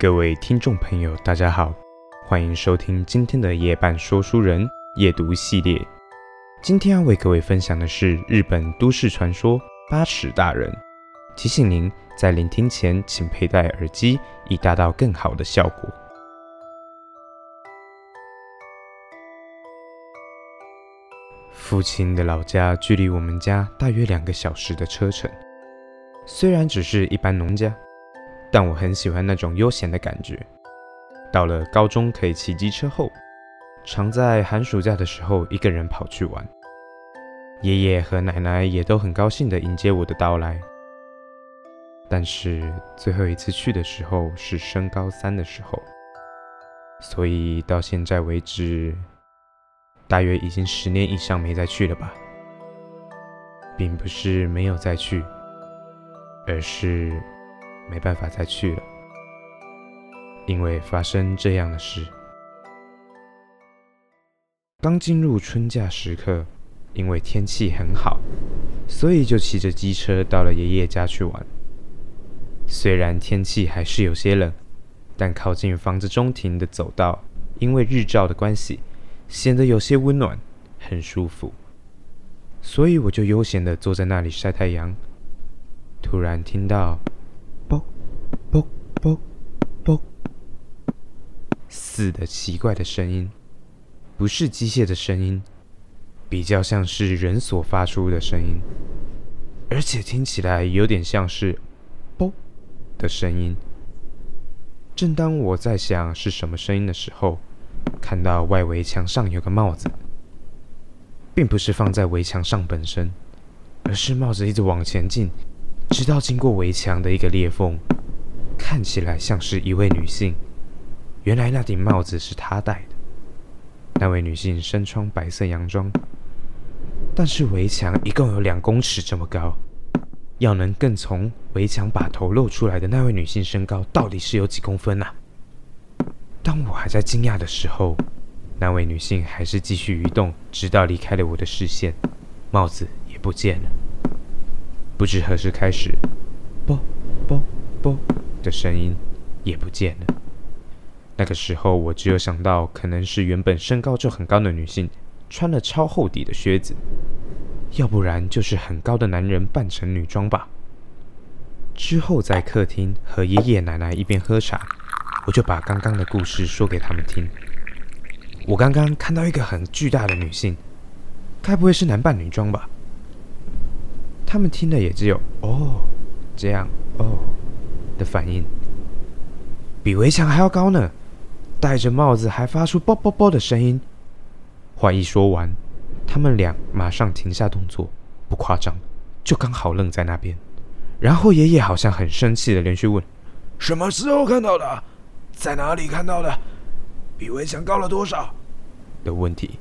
各位听众朋友，大家好，欢迎收听今天的夜半说书人夜读系列。今天要为各位分享的是日本都市传说八尺大人。提醒您在聆听前，请佩戴耳机，以达到更好的效果。父亲的老家距离我们家大约两个小时的车程，虽然只是一般农家。但我很喜欢那种悠闲的感觉。到了高中可以骑机车后，常在寒暑假的时候一个人跑去玩。爷爷和奶奶也都很高兴地迎接我的到来。但是最后一次去的时候是升高三的时候，所以到现在为止，大约已经十年以上没再去了吧。并不是没有再去，而是。没办法再去了，因为发生这样的事。刚进入春假时刻，因为天气很好，所以就骑着机车到了爷爷家去玩。虽然天气还是有些冷，但靠近房子中庭的走道，因为日照的关系，显得有些温暖，很舒服。所以我就悠闲地坐在那里晒太阳。突然听到。啵啵死，的奇怪的声音，不是机械的声音，比较像是人所发出的声音，而且听起来有点像是“啵”的声音。正当我在想是什么声音的时候，看到外围墙上有个帽子，并不是放在围墙上本身，而是帽子一直往前进，直到经过围墙的一个裂缝。看起来像是一位女性，原来那顶帽子是她戴的。那位女性身穿白色洋装，但是围墙一共有两公尺这么高，要能更从围墙把头露出来的那位女性身高到底是有几公分呐？当我还在惊讶的时候，那位女性还是继续移动，直到离开了我的视线，帽子也不见了。不知何时开始，啵啵啵。的声音也不见了。那个时候，我只有想到，可能是原本身高就很高的女性穿了超厚底的靴子，要不然就是很高的男人扮成女装吧。之后在客厅和爷爷奶奶一边喝茶，我就把刚刚的故事说给他们听。我刚刚看到一个很巨大的女性，该不会是男扮女装吧？他们听的也只有“哦，这样哦”。的反应比围墙还要高呢，戴着帽子还发出啵啵啵的声音。话一说完，他们俩马上停下动作，不夸张，就刚好愣在那边。然后爷爷好像很生气的连续问：“什么时候看到的？在哪里看到的？比围墙高了多少？”的问题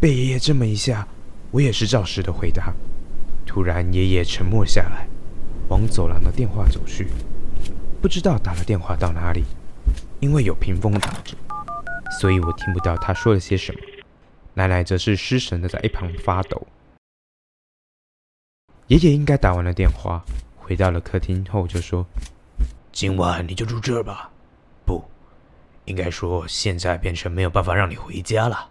被爷爷这么一下，我也是照实的回答。突然，爷爷沉默下来，往走廊的电话走去。不知道打了电话到哪里，因为有屏风挡着，所以我听不到他说了些什么。奶奶则是失神的在一旁发抖。爷爷应该打完了电话，回到了客厅后就说：“今晚你就住这儿吧。不，应该说现在变成没有办法让你回家了。”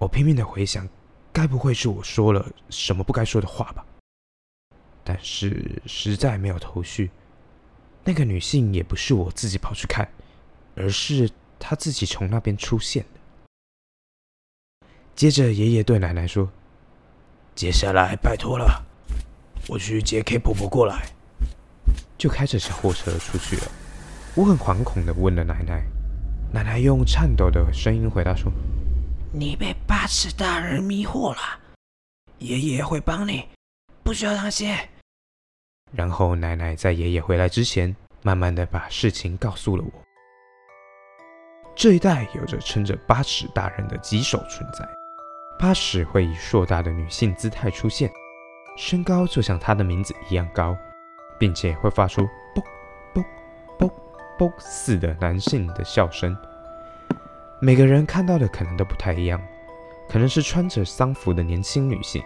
我拼命的回想，该不会是我说了什么不该说的话吧？但是实在没有头绪。那个女性也不是我自己跑去看，而是她自己从那边出现的。接着，爷爷对奶奶说：“接下来拜托了，我去接 K 婆婆过来。”就开着小货车出去了。我很惶恐的问了奶奶，奶奶用颤抖的声音回答说：“你被八尺大人迷惑了，爷爷会帮你，不需要担心。”然后奶奶在爷爷回来之前，慢慢的把事情告诉了我。这一代有着称着八尺大人的棘手存在，八尺会以硕大的女性姿态出现，身高就像她的名字一样高，并且会发出啵啵啵啵似的男性的笑声。每个人看到的可能都不太一样，可能是穿着丧服的年轻女性，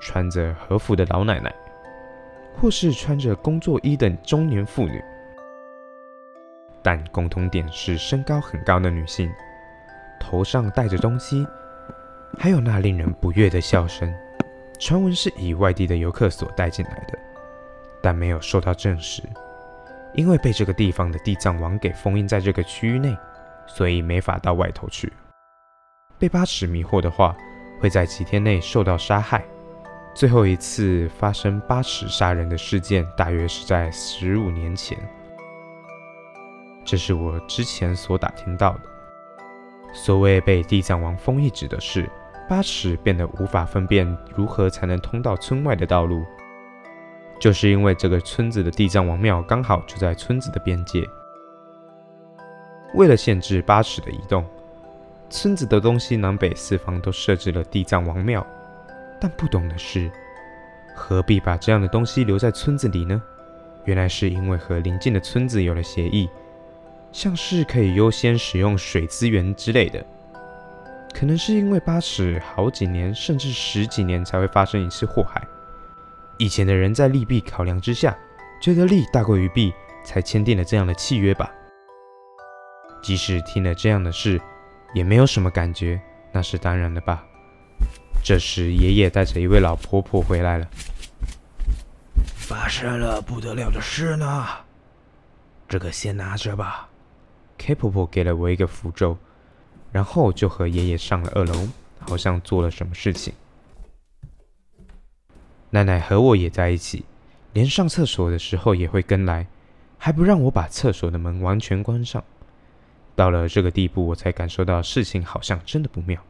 穿着和服的老奶奶。或是穿着工作衣的中年妇女，但共同点是身高很高的女性，头上戴着东西，还有那令人不悦的笑声。传闻是以外地的游客所带进来的，但没有受到证实，因为被这个地方的地藏王给封印在这个区域内，所以没法到外头去。被八尺迷惑的话，会在几天内受到杀害。最后一次发生八尺杀人的事件，大约是在十五年前。这是我之前所打听到的。所谓被地藏王封印，指的是八尺变得无法分辨如何才能通到村外的道路，就是因为这个村子的地藏王庙刚好就在村子的边界。为了限制八尺的移动，村子的东西南北四方都设置了地藏王庙。但不懂的是，何必把这样的东西留在村子里呢？原来是因为和邻近的村子有了协议，像是可以优先使用水资源之类的。可能是因为八尺好几年甚至十几年才会发生一次祸害，以前的人在利弊考量之下，觉得利大过于弊，才签订了这样的契约吧。即使听了这样的事，也没有什么感觉，那是当然的吧。这时，爷爷带着一位老婆婆回来了。发生了不得了的事呢，这个先拿着吧。K 婆婆给了我一个符咒，然后就和爷爷上了二楼，好像做了什么事情。奶奶和我也在一起，连上厕所的时候也会跟来，还不让我把厕所的门完全关上。到了这个地步，我才感受到事情好像真的不妙。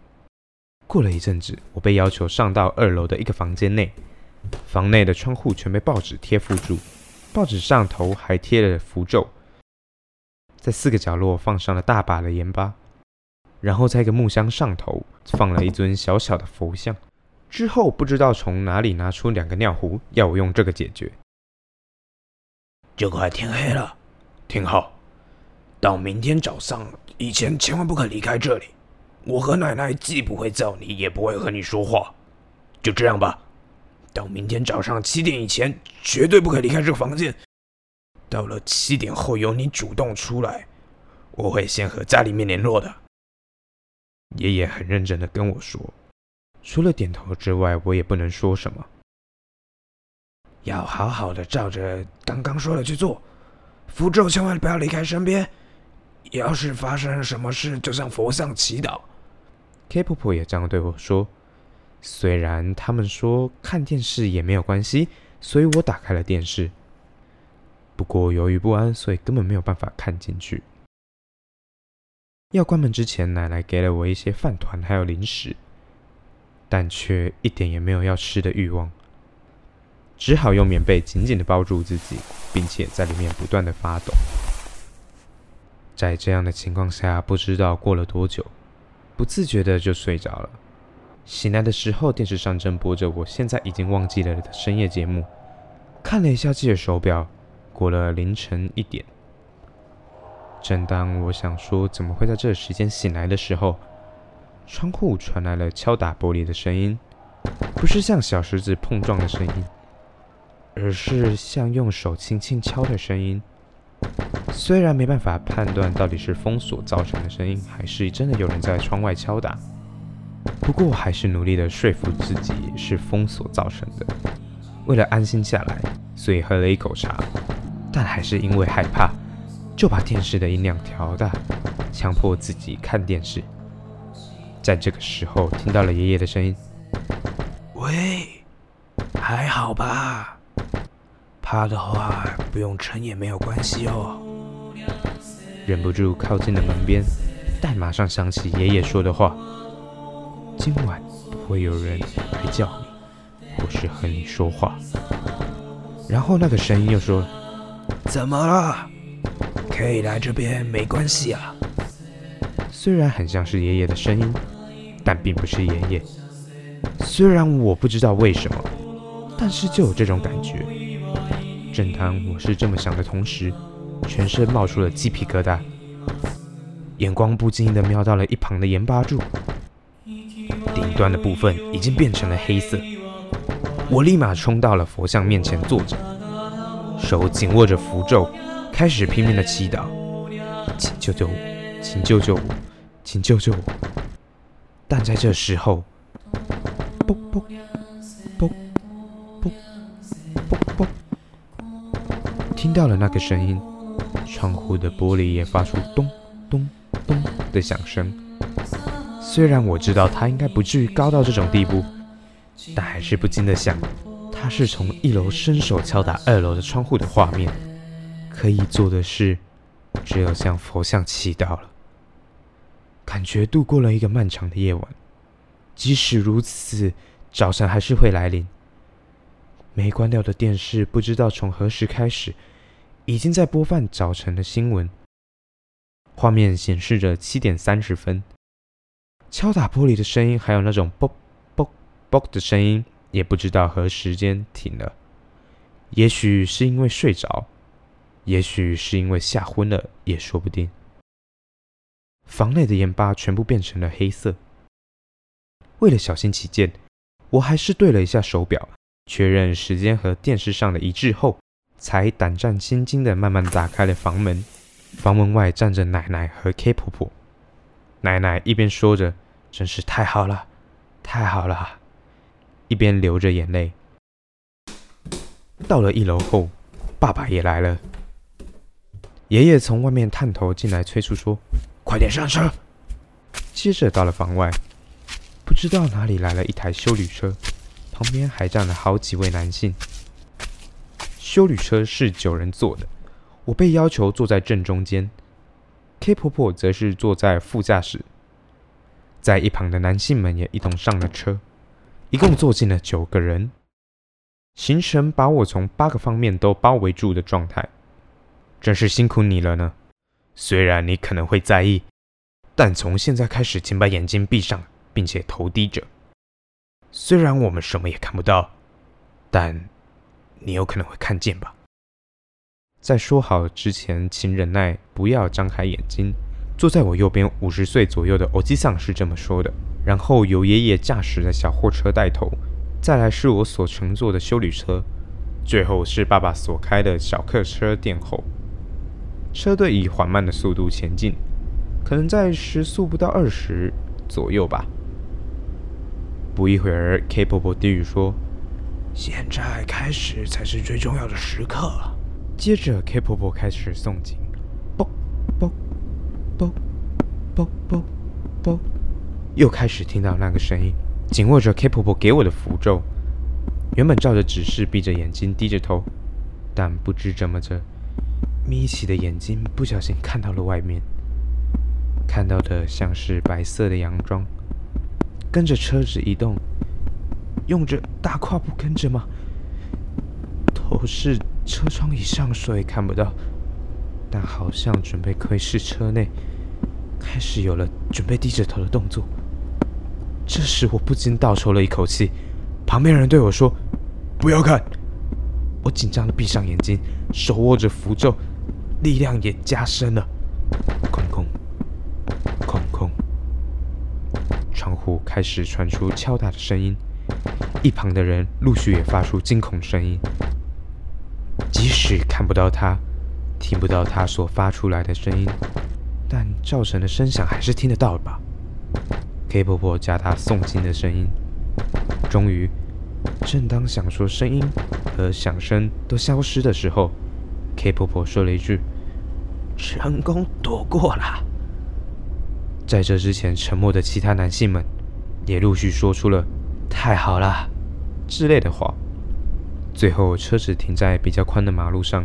过了一阵子，我被要求上到二楼的一个房间内，房内的窗户全被报纸贴附住，报纸上头还贴了符咒，在四个角落放上了大把的盐巴，然后在一个木箱上头放了一尊小小的佛像，之后不知道从哪里拿出两个尿壶，要我用这个解决。就快天黑了，听好，到明天早上以前千万不可离开这里。我和奶奶既不会揍你，也不会和你说话，就这样吧。到明天早上七点以前，绝对不可以离开这个房间。到了七点后，由你主动出来，我会先和家里面联络的。爷爷很认真的跟我说，除了点头之外，我也不能说什么。要好好的照着刚刚说的去做，符咒千万不要离开身边。要是发生了什么事，就向佛像祈祷。K 婆婆也这样对我说。虽然他们说看电视也没有关系，所以我打开了电视。不过由于不安，所以根本没有办法看进去。要关门之前，奶奶给了我一些饭团还有零食，但却一点也没有要吃的欲望，只好用棉被紧紧的包住自己，并且在里面不断的发抖。在这样的情况下，不知道过了多久。不自觉的就睡着了。醒来的时候，电视上正播着我现在已经忘记了的深夜节目。看了一下自己的手表，过了凌晨一点。正当我想说怎么会在这时间醒来的时候，窗户传来了敲打玻璃的声音，不是像小石子碰撞的声音，而是像用手轻轻敲的声音。虽然没办法判断到底是封锁造成的声音，还是真的有人在窗外敲打，不过我还是努力的说服自己是封锁造成的。为了安心下来，所以喝了一口茶，但还是因为害怕，就把电视的音量调大，强迫自己看电视。在这个时候，听到了爷爷的声音：“喂，还好吧？”怕的话，不用撑也没有关系哦。忍不住靠近了门边，但马上想起爷爷说的话：“今晚不会有人来叫你，或是和你说话。”然后那个声音又说：“怎么了？可以来这边，没关系啊。”虽然很像是爷爷的声音，但并不是爷爷。虽然我不知道为什么，但是就有这种感觉。正当我是这么想的同时，全身冒出了鸡皮疙瘩，眼光不经意地瞄到了一旁的盐巴柱，顶端的部分已经变成了黑色。我立马冲到了佛像面前坐着，手紧握着符咒，开始拼命的祈祷。请救救我，请救救我，请救救我！但在这时候，嘣嘣掉了那个声音，窗户的玻璃也发出咚咚咚的响声。虽然我知道它应该不至于高到这种地步，但还是不禁的想，他是从一楼伸手敲打二楼的窗户的画面，可以做的事，只有向佛像祈祷了。感觉度过了一个漫长的夜晚，即使如此，早晨还是会来临。没关掉的电视，不知道从何时开始，已经在播放早晨的新闻。画面显示着七点三十分，敲打玻璃的声音，还有那种啵啵啵的声音，也不知道何时间停了。也许是因为睡着，也许是因为吓昏了，也说不定。房内的盐巴全部变成了黑色。为了小心起见，我还是对了一下手表，确认时间和电视上的一致后，才胆战心惊的慢慢打开了房门。房门外站着奶奶和 K 婆婆。奶奶一边说着“真是太好了，太好了”，一边流着眼泪。到了一楼后，爸爸也来了。爷爷从外面探头进来催促说。快点上车！接着到了房外，不知道哪里来了一台修理车，旁边还站了好几位男性。修旅车是九人坐的，我被要求坐在正中间，K 婆婆则是坐在副驾驶。在一旁的男性们也一同上了车，一共坐进了九个人，行程把我从八个方面都包围住的状态，真是辛苦你了呢。虽然你可能会在意，但从现在开始，请把眼睛闭上，并且头低着。虽然我们什么也看不到，但你有可能会看见吧。在说好之前，请忍耐，不要张开眼睛。坐在我右边五十岁左右的欧基桑是这么说的。然后由爷爷驾驶的小货车带头，再来是我所乘坐的修理车，最后是爸爸所开的小客车殿后。车队以缓慢的速度前进，可能在时速不到二十左右吧。不一会儿，K 婆婆低语说：“现在开始才是最重要的时刻。”接着，K 婆婆开始诵经，啵啵啵啵啵啵，又开始听到那个声音，紧握着 K 婆婆给我的符咒。原本照着指示，闭着眼睛，低着头，但不知怎么着。眯起的眼睛不小心看到了外面，看到的像是白色的洋装，跟着车子移动，用着大跨步跟着吗？头是车窗以上，所以看不到，但好像准备窥视车内，开始有了准备低着头的动作。这时我不禁倒抽了一口气，旁边人对我说：“不要看。”我紧张的闭上眼睛，手握着符咒。力量也加深了，空空，空空。窗户开始传出敲打的声音，一旁的人陆续也发出惊恐声音。即使看不到他，听不到他所发出来的声音，但造成的声响还是听得到吧？K 婆婆加大诵经的声音。终于，正当想说声音和响声都消失的时候。K 婆婆说了一句：“成功躲过了。”在这之前，沉默的其他男性们也陆续说出了“太好了”之类的话。最后，车子停在比较宽的马路上，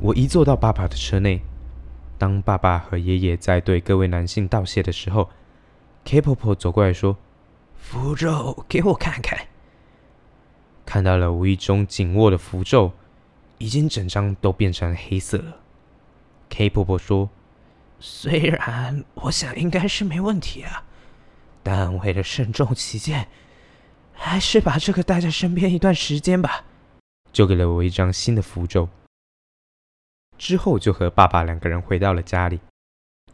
我一坐到爸爸的车内。当爸爸和爷爷在对各位男性道谢的时候，K 婆婆走过来说：“符咒，给我看看。”看到了无意中紧握的符咒。已经整张都变成黑色了。K 婆婆说：“虽然我想应该是没问题啊，但为了慎重起见，还是把这个带在身边一段时间吧。”就给了我一张新的符咒。之后就和爸爸两个人回到了家里。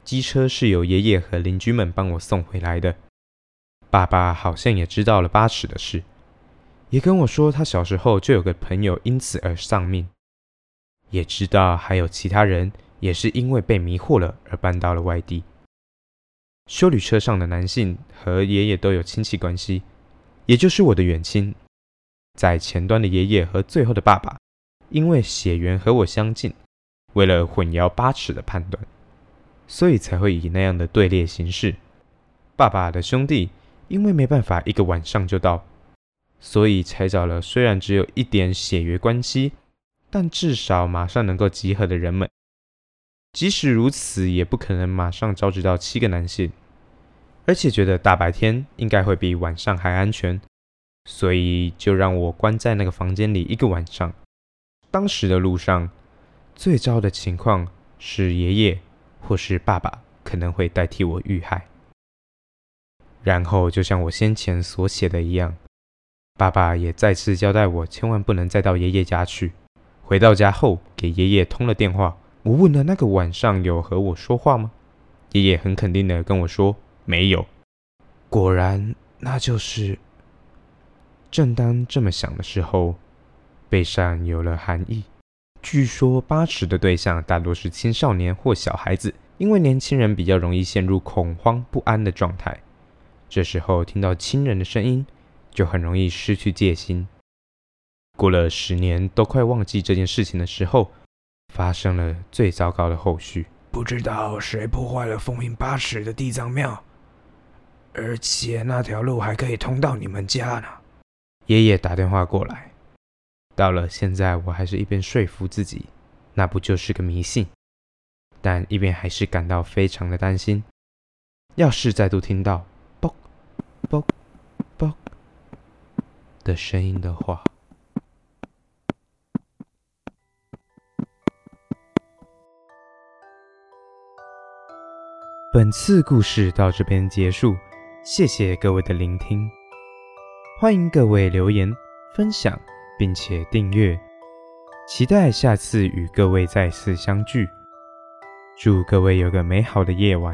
机车是由爷爷和邻居们帮我送回来的。爸爸好像也知道了八尺的事，也跟我说他小时候就有个朋友因此而丧命。也知道还有其他人也是因为被迷惑了而搬到了外地。修旅车上的男性和爷爷都有亲戚关系，也就是我的远亲。在前端的爷爷和最后的爸爸，因为血缘和我相近，为了混淆八尺的判断，所以才会以那样的队列行事。爸爸的兄弟因为没办法一个晚上就到，所以才找了虽然只有一点血缘关系，但至少马上能够集合的人们。即使如此，也不可能马上召集到七个男性，而且觉得大白天应该会比晚上还安全。所以就让我关在那个房间里一个晚上。当时的路上，最糟的情况是爷爷或是爸爸可能会代替我遇害。然后就像我先前所写的一样，爸爸也再次交代我千万不能再到爷爷家去。回到家后，给爷爷通了电话，我问了那个晚上有和我说话吗？爷爷很肯定的跟我说没有。果然，那就是。正当这么想的时候，背上有了寒意。据说八尺的对象大多是青少年或小孩子，因为年轻人比较容易陷入恐慌不安的状态。这时候听到亲人的声音，就很容易失去戒心。过了十年，都快忘记这件事情的时候，发生了最糟糕的后续。不知道谁破坏了封印八尺的地藏庙，而且那条路还可以通到你们家呢。爷爷打电话过来，到了现在，我还是一边说服自己，那不就是个迷信，但一边还是感到非常的担心。要是再度听到“啵啵啵”的声音的话，本次故事到这边结束，谢谢各位的聆听。欢迎各位留言、分享，并且订阅，期待下次与各位再次相聚。祝各位有个美好的夜晚。